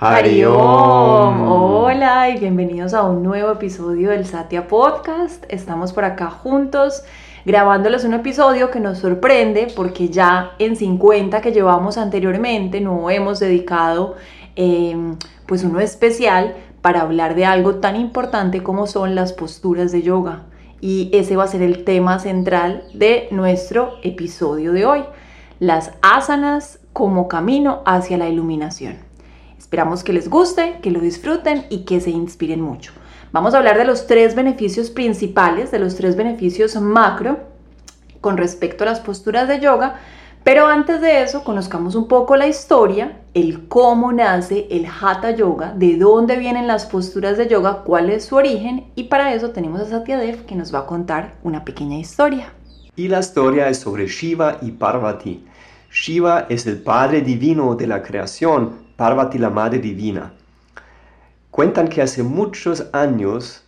Hariom, hola y bienvenidos a un nuevo episodio del Satya Podcast. Estamos por acá juntos grabándoles un episodio que nos sorprende porque ya en 50 que llevamos anteriormente no hemos dedicado em, pues uno especial para hablar de algo tan importante como son las posturas de yoga. Y ese va a ser el tema central de nuestro episodio de hoy, las asanas como camino hacia la iluminación. Esperamos que les guste, que lo disfruten y que se inspiren mucho. Vamos a hablar de los tres beneficios principales, de los tres beneficios macro con respecto a las posturas de yoga, pero antes de eso conozcamos un poco la historia, el cómo nace el Hatha Yoga, de dónde vienen las posturas de yoga, cuál es su origen y para eso tenemos a Satyadev que nos va a contar una pequeña historia. Y la historia es sobre Shiva y Parvati. Shiva es el Padre Divino de la creación, Parvati la Madre Divina. Cuentan que hace muchos años,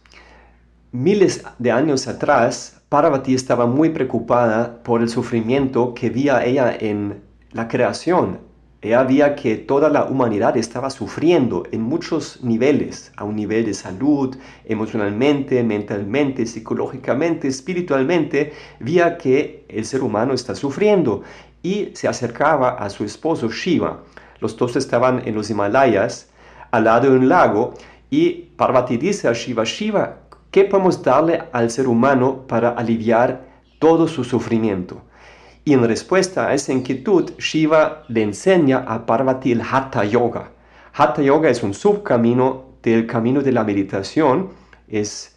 miles de años atrás, Parvati estaba muy preocupada por el sufrimiento que veía ella en la creación. Ella veía que toda la humanidad estaba sufriendo en muchos niveles, a un nivel de salud, emocionalmente, mentalmente, psicológicamente, espiritualmente, veía que el ser humano está sufriendo y se acercaba a su esposo Shiva los dos estaban en los Himalayas, al lado de un lago, y Parvati dice a Shiva, Shiva, ¿qué podemos darle al ser humano para aliviar todo su sufrimiento? Y en respuesta a esa inquietud, Shiva le enseña a Parvati el Hatha Yoga. Hatha Yoga es un subcamino del camino de la meditación, es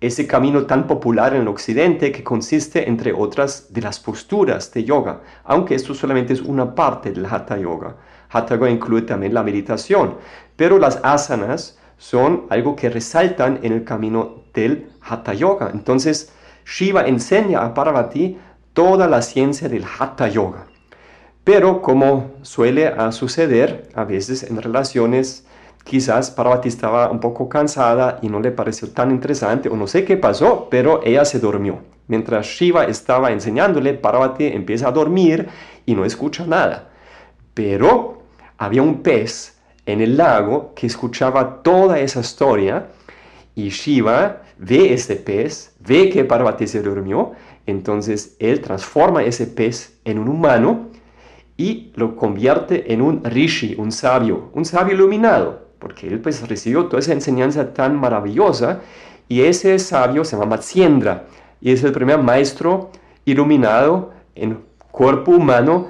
ese camino tan popular en el occidente que consiste, entre otras, de las posturas de yoga, aunque esto solamente es una parte del Hatha Yoga. Hatha Yoga incluye también la meditación, pero las asanas son algo que resaltan en el camino del Hatha Yoga. Entonces, Shiva enseña a Parvati toda la ciencia del Hatha Yoga. Pero como suele suceder a veces en relaciones, quizás Parvati estaba un poco cansada y no le pareció tan interesante o no sé qué pasó, pero ella se durmió. Mientras Shiva estaba enseñándole, Parvati empieza a dormir y no escucha nada. Pero había un pez en el lago que escuchaba toda esa historia y Shiva ve ese pez, ve que Parvati se durmió, entonces él transforma ese pez en un humano y lo convierte en un rishi, un sabio, un sabio iluminado, porque él pues recibió toda esa enseñanza tan maravillosa y ese sabio se llama Matsyendra y es el primer maestro iluminado en cuerpo humano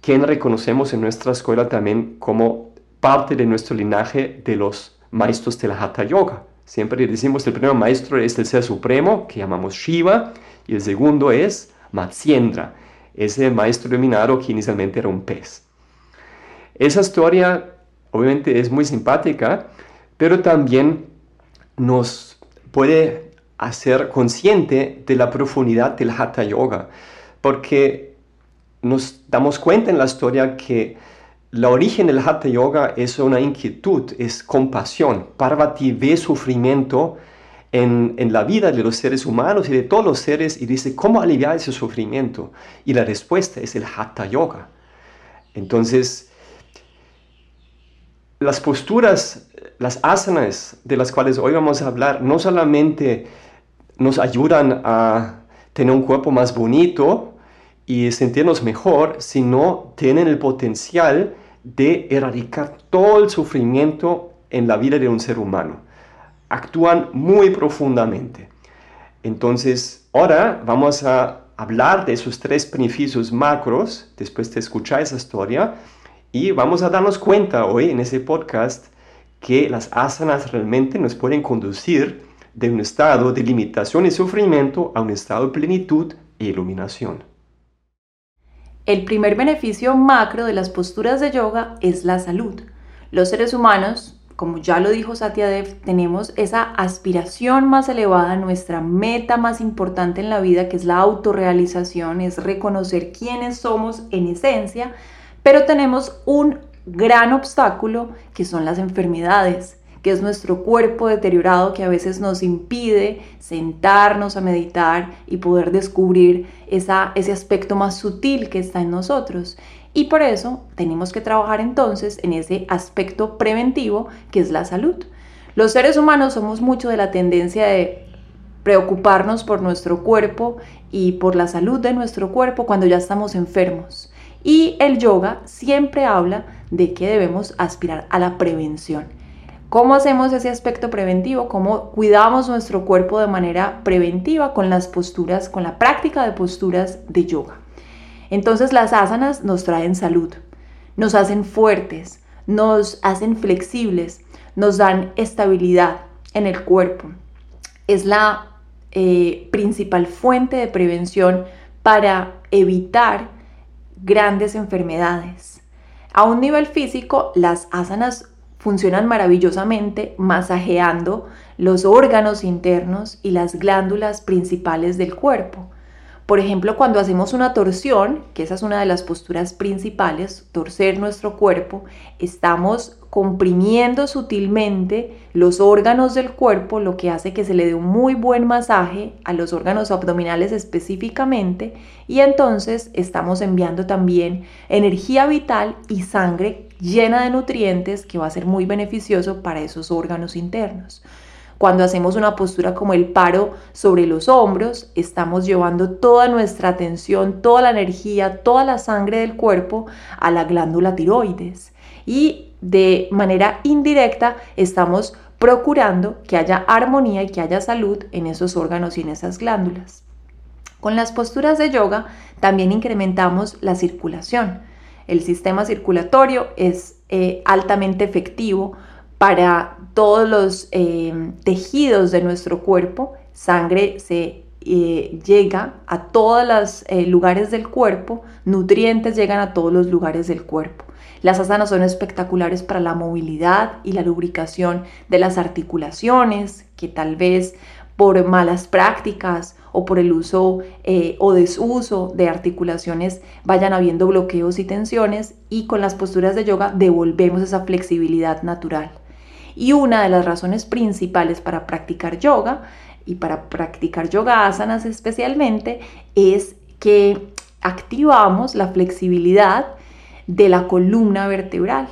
quien reconocemos en nuestra escuela también como parte de nuestro linaje de los maestros de la Hatha Yoga. Siempre decimos el primer maestro es el Ser Supremo, que llamamos Shiva, y el segundo es Matsyendra, ese maestro iluminado que inicialmente era un pez. Esa historia obviamente es muy simpática, pero también nos puede hacer consciente de la profundidad del Hatha Yoga, porque nos damos cuenta en la historia que la origen del Hatha Yoga es una inquietud, es compasión. Parvati ve sufrimiento en, en, la vida de los seres humanos y de todos los seres y dice, ¿cómo aliviar ese sufrimiento? Y la respuesta es el Hatha Yoga. Entonces, las posturas, las asanas de las cuales hoy vamos a hablar, no solamente nos ayudan a tener un cuerpo más bonito, y sentirnos mejor, sino tienen el potencial de erradicar todo el sufrimiento en la vida de un ser humano. Actúan muy profundamente. Entonces, ahora vamos a hablar de esos tres beneficios macros después de escuchar esa historia y vamos a darnos cuenta hoy en ese podcast que las asanas realmente nos pueden conducir de un estado de limitación y sufrimiento a un estado de plenitud e iluminación. El primer beneficio macro de las posturas de yoga es la salud. Los seres humanos, como ya lo dijo Satya Dev, tenemos esa aspiración más elevada, nuestra meta más importante en la vida, que es la autorrealización, es reconocer quiénes somos en esencia, pero tenemos un gran obstáculo que son las enfermedades que es nuestro cuerpo deteriorado que a veces nos impide sentarnos a meditar y poder descubrir esa, ese aspecto más sutil que está en nosotros. Y por eso tenemos que trabajar entonces en ese aspecto preventivo que es la salud. Los seres humanos somos mucho de la tendencia de preocuparnos por nuestro cuerpo y por la salud de nuestro cuerpo cuando ya estamos enfermos. Y el yoga siempre habla de que debemos aspirar a la prevención. ¿Cómo hacemos ese aspecto preventivo? ¿Cómo cuidamos nuestro cuerpo de manera preventiva con las posturas, con la práctica de posturas de yoga? Entonces las asanas nos traen salud, nos hacen fuertes, nos hacen flexibles, nos dan estabilidad en el cuerpo. Es la eh, principal fuente de prevención para evitar grandes enfermedades. A un nivel físico, las asanas funcionan maravillosamente masajeando los órganos internos y las glándulas principales del cuerpo. Por ejemplo, cuando hacemos una torsión, que esa es una de las posturas principales, torcer nuestro cuerpo, estamos comprimiendo sutilmente los órganos del cuerpo, lo que hace que se le dé un muy buen masaje a los órganos abdominales específicamente, y entonces estamos enviando también energía vital y sangre llena de nutrientes que va a ser muy beneficioso para esos órganos internos. Cuando hacemos una postura como el paro sobre los hombros, estamos llevando toda nuestra atención, toda la energía, toda la sangre del cuerpo a la glándula tiroides. Y de manera indirecta estamos procurando que haya armonía y que haya salud en esos órganos y en esas glándulas. Con las posturas de yoga también incrementamos la circulación. El sistema circulatorio es eh, altamente efectivo para todos los eh, tejidos de nuestro cuerpo. Sangre se eh, llega a todos los lugares del cuerpo, nutrientes llegan a todos los lugares del cuerpo. Las asanas son espectaculares para la movilidad y la lubricación de las articulaciones, que tal vez por malas prácticas o por el uso eh, o desuso de articulaciones vayan habiendo bloqueos y tensiones y con las posturas de yoga devolvemos esa flexibilidad natural. Y una de las razones principales para practicar yoga y para practicar yoga asanas especialmente es que activamos la flexibilidad de la columna vertebral.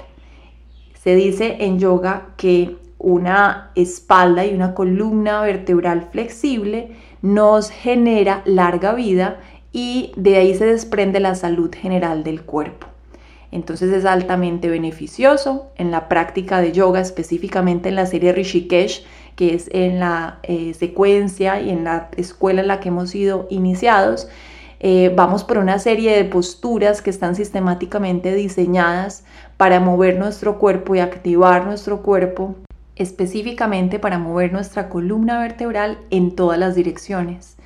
Se dice en yoga que una espalda y una columna vertebral flexible nos genera larga vida y de ahí se desprende la salud general del cuerpo. Entonces es altamente beneficioso en la práctica de yoga, específicamente en la serie Rishikesh, que es en la eh, secuencia y en la escuela en la que hemos sido iniciados. Eh, vamos por una serie de posturas que están sistemáticamente diseñadas para mover nuestro cuerpo y activar nuestro cuerpo específicamente para mover nuestra columna vertebral en todas las direcciones.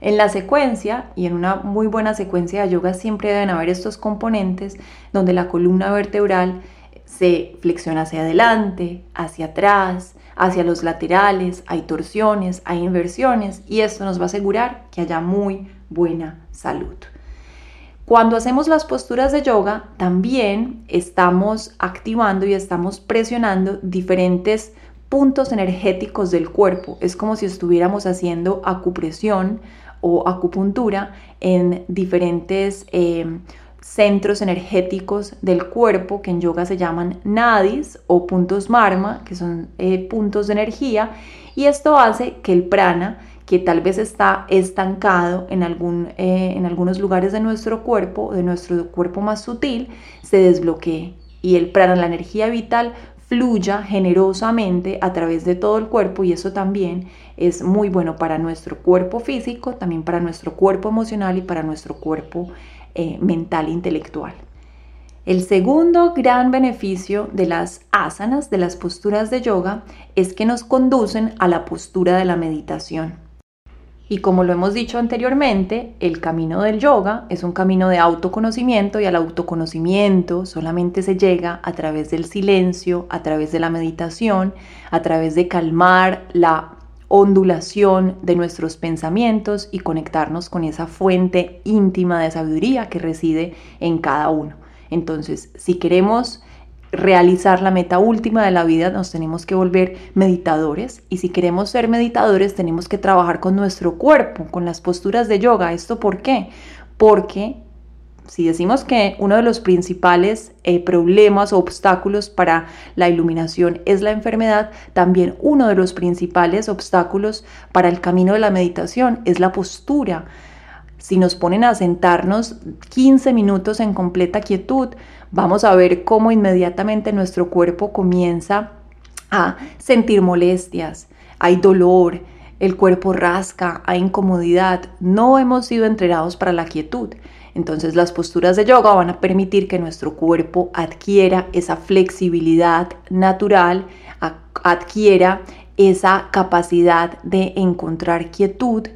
En la secuencia y en una muy buena secuencia de yoga siempre deben haber estos componentes donde la columna vertebral se flexiona hacia adelante, hacia atrás, hacia los laterales, hay torsiones, hay inversiones y esto nos va a asegurar que haya muy buena salud. Cuando hacemos las posturas de yoga, también estamos activando y estamos presionando diferentes puntos energéticos del cuerpo. Es como si estuviéramos haciendo acupresión o acupuntura en diferentes eh, centros energéticos del cuerpo que en yoga se llaman nadis o puntos marma, que son eh, puntos de energía, y esto hace que el prana, que tal vez está estancado en, algún, eh, en algunos lugares de nuestro cuerpo, de nuestro cuerpo más sutil, se desbloquee. Y el prana, la energía vital, fluya generosamente a través de todo el cuerpo y eso también es muy bueno para nuestro cuerpo físico, también para nuestro cuerpo emocional y para nuestro cuerpo eh, mental e intelectual. El segundo gran beneficio de las asanas, de las posturas de yoga, es que nos conducen a la postura de la meditación. Y como lo hemos dicho anteriormente, el camino del yoga es un camino de autoconocimiento y al autoconocimiento solamente se llega a través del silencio, a través de la meditación, a través de calmar la ondulación de nuestros pensamientos y conectarnos con esa fuente íntima de sabiduría que reside en cada uno. Entonces, si queremos realizar la meta última de la vida nos tenemos que volver meditadores y si queremos ser meditadores tenemos que trabajar con nuestro cuerpo, con las posturas de yoga. ¿Esto por qué? Porque si decimos que uno de los principales eh, problemas o obstáculos para la iluminación es la enfermedad, también uno de los principales obstáculos para el camino de la meditación es la postura. Si nos ponen a sentarnos 15 minutos en completa quietud, vamos a ver cómo inmediatamente nuestro cuerpo comienza a sentir molestias, hay dolor, el cuerpo rasca, hay incomodidad. No hemos sido entrenados para la quietud. Entonces las posturas de yoga van a permitir que nuestro cuerpo adquiera esa flexibilidad natural, adquiera esa capacidad de encontrar quietud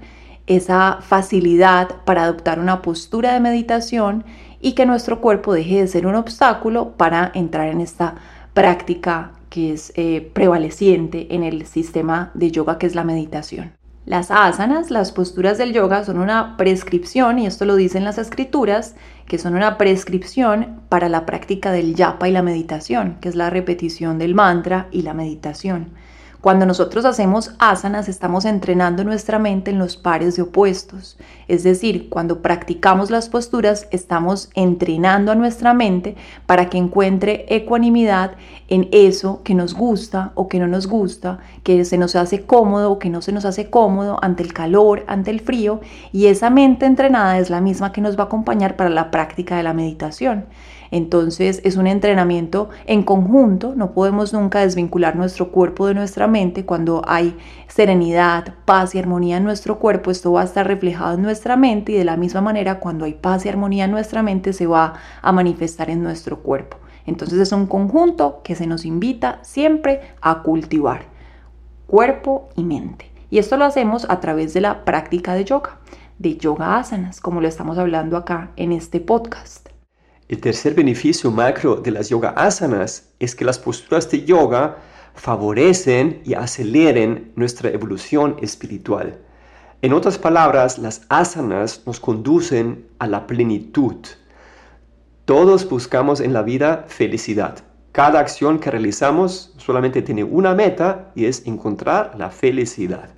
esa facilidad para adoptar una postura de meditación y que nuestro cuerpo deje de ser un obstáculo para entrar en esta práctica que es eh, prevaleciente en el sistema de yoga que es la meditación. Las asanas, las posturas del yoga, son una prescripción, y esto lo dicen las escrituras, que son una prescripción para la práctica del yapa y la meditación, que es la repetición del mantra y la meditación. Cuando nosotros hacemos asanas estamos entrenando nuestra mente en los pares de opuestos. Es decir, cuando practicamos las posturas estamos entrenando a nuestra mente para que encuentre ecuanimidad en eso que nos gusta o que no nos gusta, que se nos hace cómodo o que no se nos hace cómodo ante el calor, ante el frío. Y esa mente entrenada es la misma que nos va a acompañar para la práctica de la meditación. Entonces es un entrenamiento en conjunto, no podemos nunca desvincular nuestro cuerpo de nuestra mente. Cuando hay serenidad, paz y armonía en nuestro cuerpo, esto va a estar reflejado en nuestra mente y de la misma manera cuando hay paz y armonía en nuestra mente se va a manifestar en nuestro cuerpo. Entonces es un conjunto que se nos invita siempre a cultivar cuerpo y mente. Y esto lo hacemos a través de la práctica de yoga, de yoga asanas, como lo estamos hablando acá en este podcast. El tercer beneficio macro de las yoga asanas es que las posturas de yoga favorecen y aceleren nuestra evolución espiritual. En otras palabras, las asanas nos conducen a la plenitud. Todos buscamos en la vida felicidad. Cada acción que realizamos solamente tiene una meta y es encontrar la felicidad.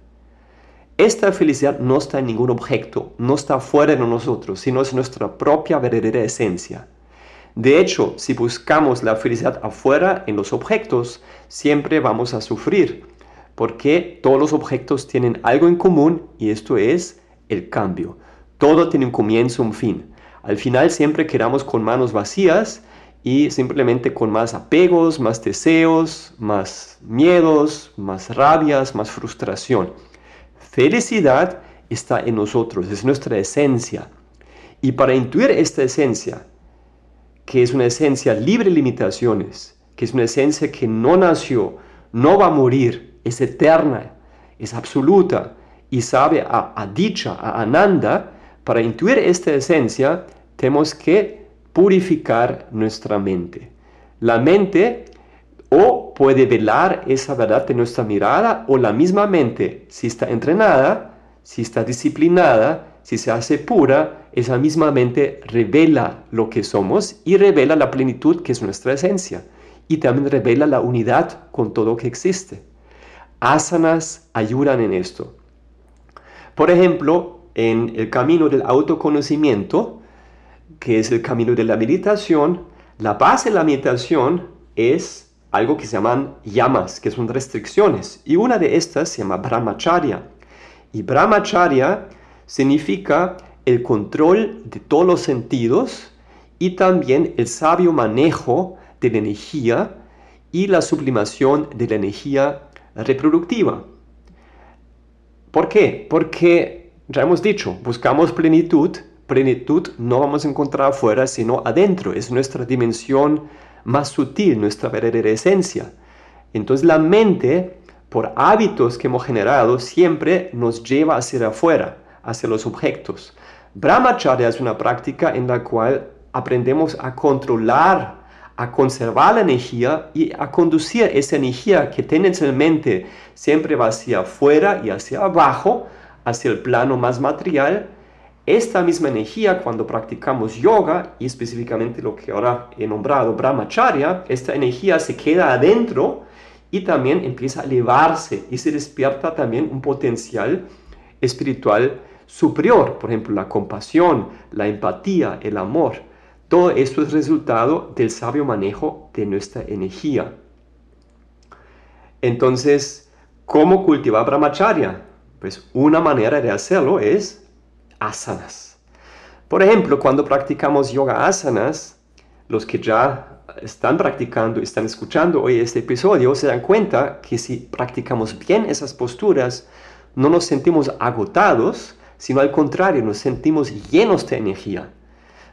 Esta felicidad no está en ningún objeto, no está fuera de nosotros, sino es nuestra propia verdadera esencia. De hecho, si buscamos la felicidad afuera en los objetos, siempre vamos a sufrir, porque todos los objetos tienen algo en común y esto es el cambio. Todo tiene un comienzo, un fin. Al final siempre quedamos con manos vacías y simplemente con más apegos, más deseos, más miedos, más rabias, más frustración. Felicidad está en nosotros, es nuestra esencia. Y para intuir esta esencia, que es una esencia libre de limitaciones, que es una esencia que no nació, no va a morir, es eterna, es absoluta y sabe a, dicha, a ananda, para intuir esta esencia tenemos que purificar nuestra mente. La mente o puede velar esa verdad de nuestra mirada o la misma mente, si está entrenada, si está disciplinada, si se hace pura, esa misma mente revela lo que somos y revela la plenitud que es nuestra esencia. Y también revela la unidad con todo que existe. Asanas ayudan en esto. Por ejemplo, en el camino del autoconocimiento, que es el camino de la meditación, la base de la meditación es algo que se llaman llamas, que son restricciones. Y una de estas se llama brahmacharya. Y brahmacharya significa el control de todos los sentidos y también el sabio manejo de la energía y la sublimación de la energía reproductiva. ¿Por qué? Porque, ya hemos dicho, buscamos plenitud. Plenitud no vamos a encontrar afuera, sino adentro. Es nuestra dimensión más sutil, nuestra verdadera esencia. Entonces la mente por hábitos que hemos generado, siempre nos lleva hacia afuera, hacia los objetos. Brahmacharya es una práctica en la cual aprendemos a controlar, a conservar la energía y a conducir esa energía que tendencialmente siempre va hacia afuera y hacia abajo, hacia el plano más material. Esta misma energía, cuando practicamos yoga, y específicamente lo que ahora he nombrado brahmacharya, esta energía se queda adentro y también empieza a elevarse y se despierta también un potencial espiritual superior, por ejemplo, la compasión, la empatía, el amor. Todo esto es resultado del sabio manejo de nuestra energía. Entonces, ¿cómo cultivar brahmacharya? Pues una manera de hacerlo es asanas. Por ejemplo, cuando practicamos yoga asanas, los que ya están practicando, están escuchando hoy este episodio, se dan cuenta que si practicamos bien esas posturas, no nos sentimos agotados, sino al contrario, nos sentimos llenos de energía.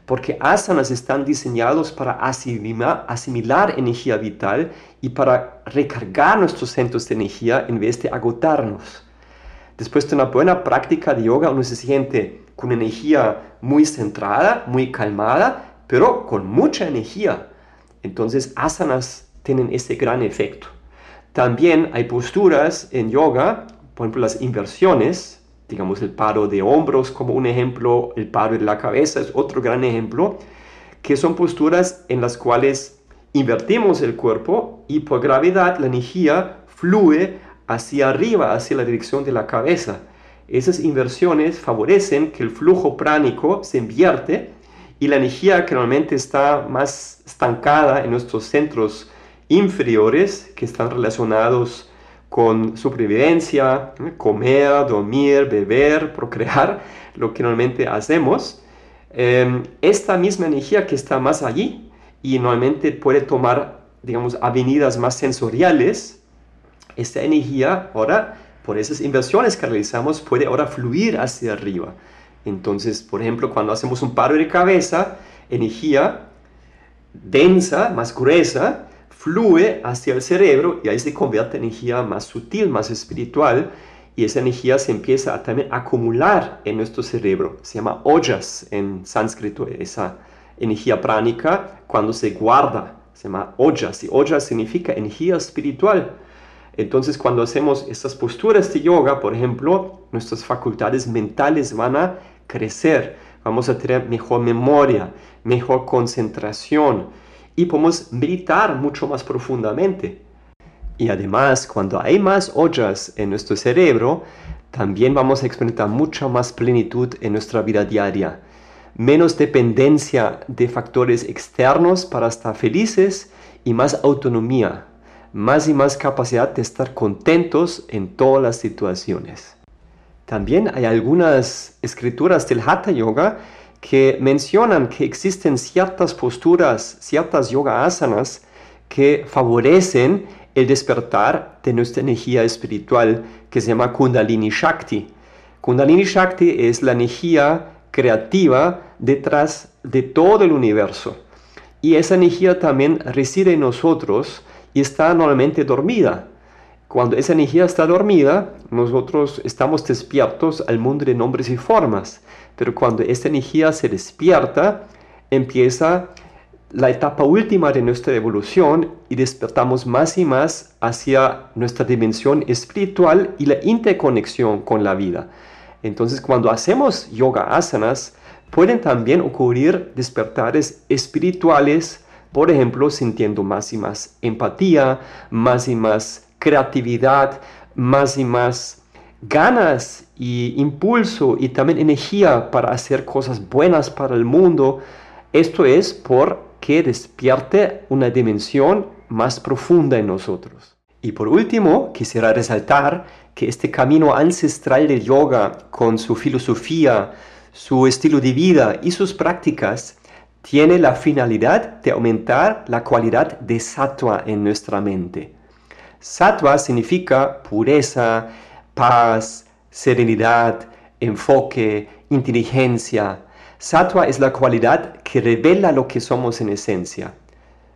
Porque asanas están diseñados para asimilar, energía vital y para recargar nuestros centros de energía en vez de agotarnos. Después de una buena práctica de yoga, uno se siente con energía muy centrada, muy calmada, pero con mucha energía. Entonces, asanas tienen ese gran efecto. También hay posturas en yoga, por ejemplo, las inversiones, digamos el paro de hombros como un ejemplo, el paro de la cabeza es otro gran ejemplo, que son posturas en las cuales invertimos el cuerpo y por gravedad la energía fluye hacia arriba, hacia la dirección de la cabeza. Esas inversiones favorecen que el flujo pránico se invierte y la energía que normalmente está más estancada en nuestros centros inferiores, que están relacionados con supervivencia, comer, dormir, beber, procrear, lo que normalmente hacemos, em, esta misma energía que está más allí y normalmente puede tomar, digamos, avenidas más sensoriales, esta energía ahora, por esas inversiones que realizamos, puede ahora fluir hacia arriba. Entonces, por ejemplo, cuando hacemos un paro de cabeza, energía densa, más gruesa, fluye hacia el cerebro y ahí se convierte en energía más sutil, más espiritual, y esa energía se empieza a acumular en nuestro cerebro. Se llama ojas en sánscrito, esa energía pránica, cuando se guarda, se llama ojas, y ojas significa energía espiritual. Entonces, cuando hacemos estas posturas de yoga, por ejemplo, nuestras facultades mentales van a crecer, vamos a tener mejor memoria, mejor concentración y podemos meditar mucho más profundamente. Y además, cuando hay más ollas en nuestro cerebro, también vamos a experimentar mucha más plenitud en nuestra vida diaria, menos dependencia de factores externos para estar felices y más autonomía, más y más capacidad de estar contentos en todas las situaciones. También hay algunas escrituras del Hatha Yoga que mencionan que existen ciertas posturas, ciertas yoga asanas que favorecen el despertar de nuestra energía espiritual que se llama Kundalini Shakti. Kundalini Shakti es la energía creativa detrás de todo el universo. Y esa energía también reside en nosotros y está normalmente dormida. Cuando esa energía está dormida, nosotros estamos despiertos al mundo de nombres y formas. Pero cuando esa energía se despierta, empieza la etapa última de nuestra evolución y despertamos más y más hacia nuestra dimensión espiritual y la interconexión con la vida. Entonces, cuando hacemos yoga asanas, pueden también ocurrir despertares espirituales por ejemplo, sintiendo más y más empatía, más y más creatividad, más y más ganas y impulso y también energía para hacer cosas buenas para el mundo. Esto es porque despierte una dimensión más profunda en nosotros. Y por último, quisiera resaltar que este camino ancestral del yoga, con su filosofía, su estilo de vida y sus prácticas, tiene la finalidad de aumentar la cualidad de sattva en nuestra mente. Sattva significa pureza, paz, serenidad, enfoque, inteligencia. Sattva es la cualidad que revela lo que somos en esencia.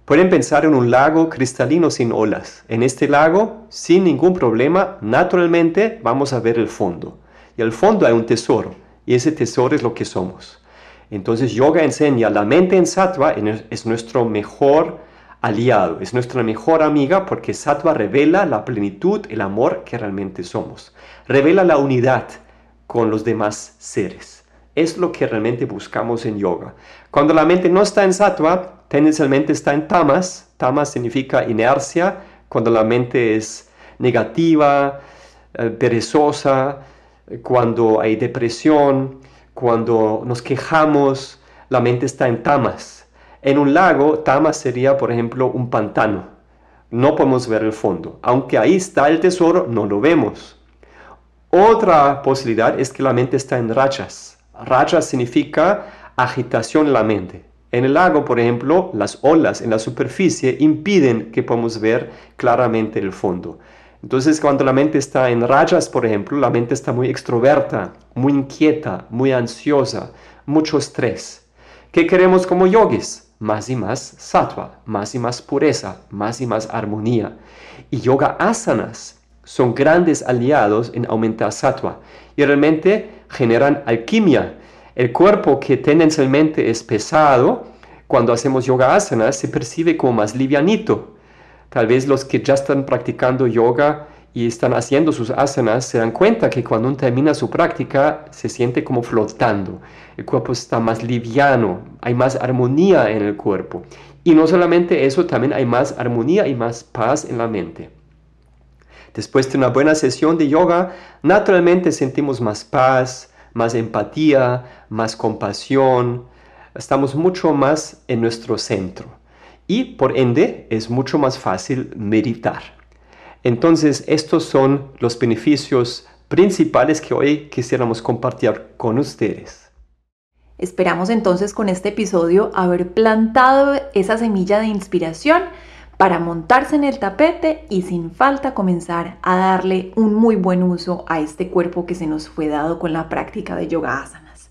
Pueden pensar en un lago cristalino sin olas. En este lago, sin ningún problema, naturalmente vamos a ver el fondo. Y al fondo hay un tesoro, y ese tesoro es lo que somos. Entonces yoga enseña, la mente en sattva es nuestro mejor aliado, es nuestra mejor amiga porque sattva revela la plenitud, el amor que realmente somos. Revela la unidad con los demás seres. Es lo que realmente buscamos en yoga. Cuando la mente no está en sattva, tendencialmente está en tamas. Tamas significa inercia. Cuando la mente es negativa, eh, perezosa, cuando hay depresión, cuando nos quejamos, la mente está en tamas. En un lago, tamas sería, por ejemplo, un pantano. No podemos ver el fondo. Aunque ahí está el tesoro, no lo vemos. Otra posibilidad es que la mente está en rachas. Rachas significa agitación en la mente. En el lago, por ejemplo, las olas en la superficie impiden que podamos ver claramente el fondo. Entonces, cuando la mente está en rayas, por ejemplo, la mente está muy extroverta, muy inquieta, muy ansiosa, mucho estrés. ¿Qué queremos como yogis? Más y más sattva, más y más pureza, más y más armonía. Y yoga asanas son grandes aliados en aumentar sattva y realmente generan alquimia el cuerpo que tendencialmente es pesado, cuando hacemos yoga asana, se percibe como más livianito. Tal vez los que ya están practicando yoga y están haciendo sus asanas se dan cuenta que cuando uno termina su práctica se siente como flotando. El cuerpo está más liviano, hay más armonía en el cuerpo. Y no solamente eso, también hay más armonía y más paz en la mente. Después de una buena sesión de yoga, naturalmente sentimos más paz, más empatía, más compasión, estamos mucho más en nuestro centro y por ende es mucho más fácil meditar. Entonces estos son los beneficios principales que hoy quisiéramos compartir con ustedes. Esperamos entonces con este episodio haber plantado esa semilla de inspiración para montarse en el tapete y sin falta comenzar a darle un muy buen uso a este cuerpo que se nos fue dado con la práctica de yoga asanas.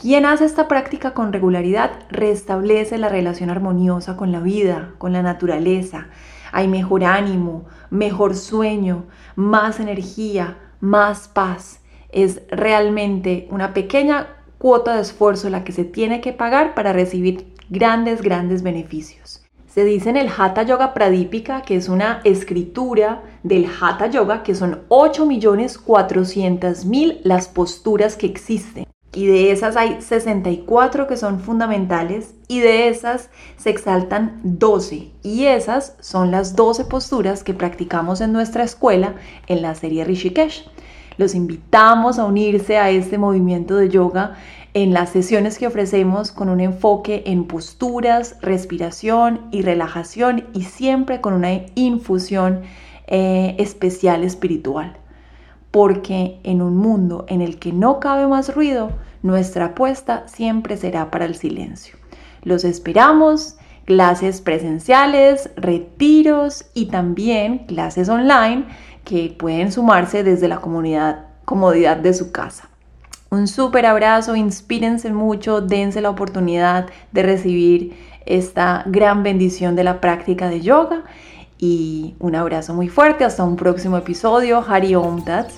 Quien hace esta práctica con regularidad restablece la relación armoniosa con la vida, con la naturaleza. Hay mejor ánimo, mejor sueño, más energía, más paz. Es realmente una pequeña cuota de esfuerzo la que se tiene que pagar para recibir grandes, grandes beneficios. Se dice en el Hatha Yoga Pradipika, que es una escritura del Hatha Yoga, que son 8.400.000 las posturas que existen. Y de esas hay 64 que son fundamentales y de esas se exaltan 12. Y esas son las 12 posturas que practicamos en nuestra escuela en la serie Rishikesh. Los invitamos a unirse a este movimiento de yoga en las sesiones que ofrecemos con un enfoque en posturas, respiración y relajación y siempre con una infusión eh, especial espiritual. Porque en un mundo en el que no cabe más ruido, nuestra apuesta siempre será para el silencio. Los esperamos, clases presenciales, retiros y también clases online que pueden sumarse desde la comodidad de su casa. Un súper abrazo, inspírense mucho, dense la oportunidad de recibir esta gran bendición de la práctica de yoga y un abrazo muy fuerte, hasta un próximo episodio, Hari Om Tat.